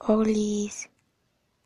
orleans